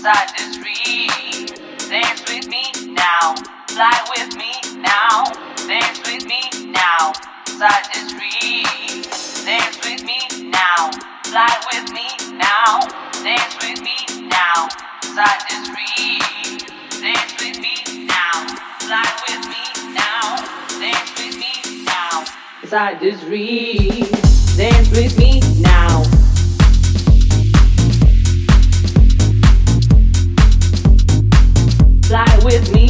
inside this ring. Dance with me now. Fly with me now. Dance with me now. Inside this ring. Dance with me now. Fly with me now. Dance with me now. Inside this ring. Dance with me now. Fly with me now. Dance with me now. Inside this ring. Dance with me now. with me.